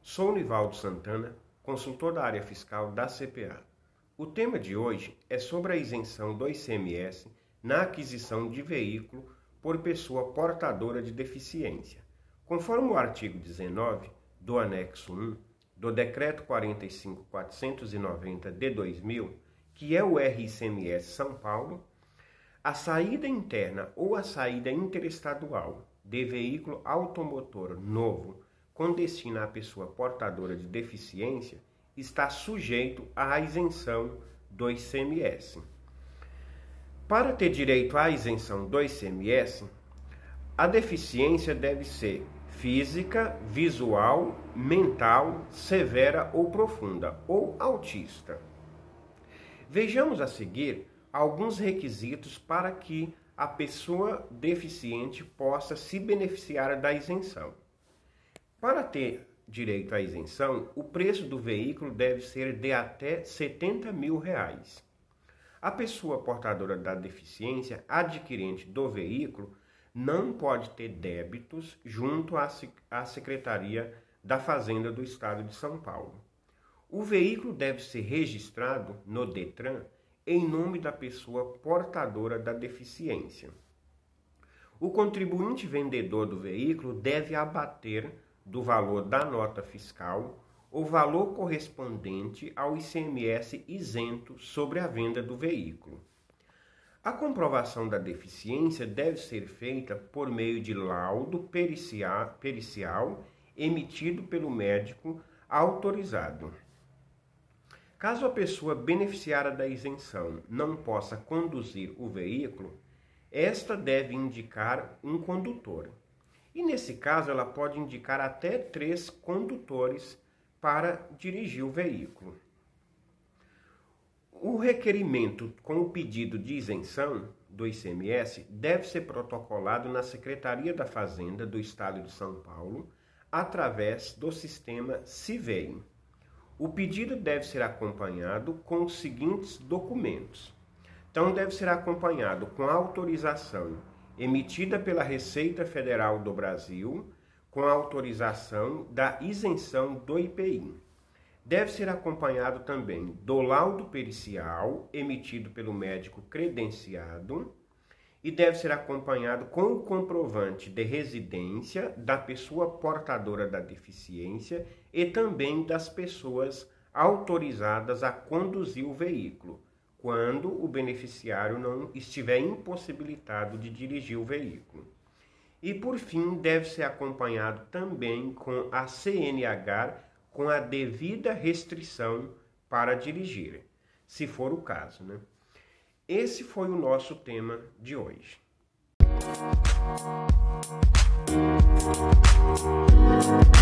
Sou Nivaldo Santana, consultor da área fiscal da CPA. O tema de hoje é sobre a isenção do ICMS na aquisição de veículo por pessoa portadora de deficiência. Conforme o artigo 19 do anexo 1 do Decreto 45490 de 2000, que é o RICMS São Paulo, a saída interna ou a saída interestadual de veículo automotor novo com destino à pessoa portadora de deficiência está sujeito à isenção do ICMS. Para ter direito à isenção do ICMS, a deficiência deve ser física, visual, mental, severa ou profunda, ou autista. Vejamos a seguir alguns requisitos para que a pessoa deficiente possa se beneficiar da isenção. Para ter direito à isenção, o preço do veículo deve ser de até 70 mil reais. A pessoa portadora da deficiência adquirente do veículo não pode ter débitos junto à Secretaria da Fazenda do Estado de São Paulo. O veículo deve ser registrado no Detran em nome da pessoa portadora da deficiência. O contribuinte vendedor do veículo deve abater do valor da nota fiscal o valor correspondente ao ICMS isento sobre a venda do veículo. A comprovação da deficiência deve ser feita por meio de laudo pericial, emitido pelo médico autorizado. Caso a pessoa beneficiária da isenção não possa conduzir o veículo, esta deve indicar um condutor. E nesse caso, ela pode indicar até três condutores para dirigir o veículo. O requerimento com o pedido de isenção do ICMS deve ser protocolado na Secretaria da Fazenda do Estado de São Paulo através do sistema CIVEI. O pedido deve ser acompanhado com os seguintes documentos. Então, deve ser acompanhado com a autorização emitida pela Receita Federal do Brasil, com autorização da isenção do IPI. Deve ser acompanhado também do laudo pericial emitido pelo médico credenciado e deve ser acompanhado com o comprovante de residência da pessoa portadora da deficiência e também das pessoas autorizadas a conduzir o veículo, quando o beneficiário não estiver impossibilitado de dirigir o veículo. E por fim, deve ser acompanhado também com a CNH com a devida restrição para dirigir, se for o caso. Né? Esse foi o nosso tema de hoje. Música